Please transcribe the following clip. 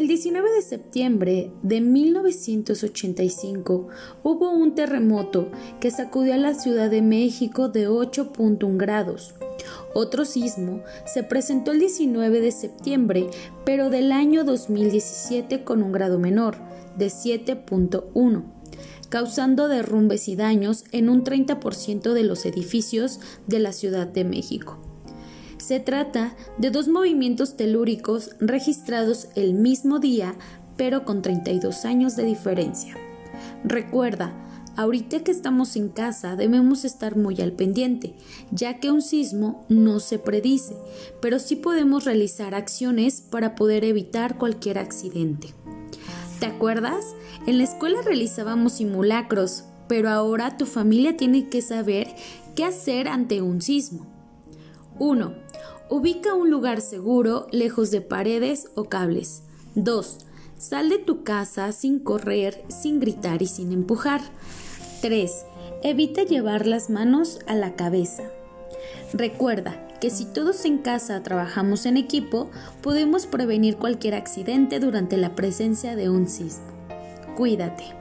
El 19 de septiembre de 1985 hubo un terremoto que sacudió a la Ciudad de México de 8.1 grados. Otro sismo se presentó el 19 de septiembre, pero del año 2017 con un grado menor, de 7.1, causando derrumbes y daños en un 30% de los edificios de la Ciudad de México. Se trata de dos movimientos telúricos registrados el mismo día, pero con 32 años de diferencia. Recuerda, ahorita que estamos en casa debemos estar muy al pendiente, ya que un sismo no se predice, pero sí podemos realizar acciones para poder evitar cualquier accidente. ¿Te acuerdas? En la escuela realizábamos simulacros, pero ahora tu familia tiene que saber qué hacer ante un sismo. 1. Ubica un lugar seguro lejos de paredes o cables. 2. Sal de tu casa sin correr, sin gritar y sin empujar. 3. Evita llevar las manos a la cabeza. Recuerda que si todos en casa trabajamos en equipo, podemos prevenir cualquier accidente durante la presencia de un sismo. Cuídate.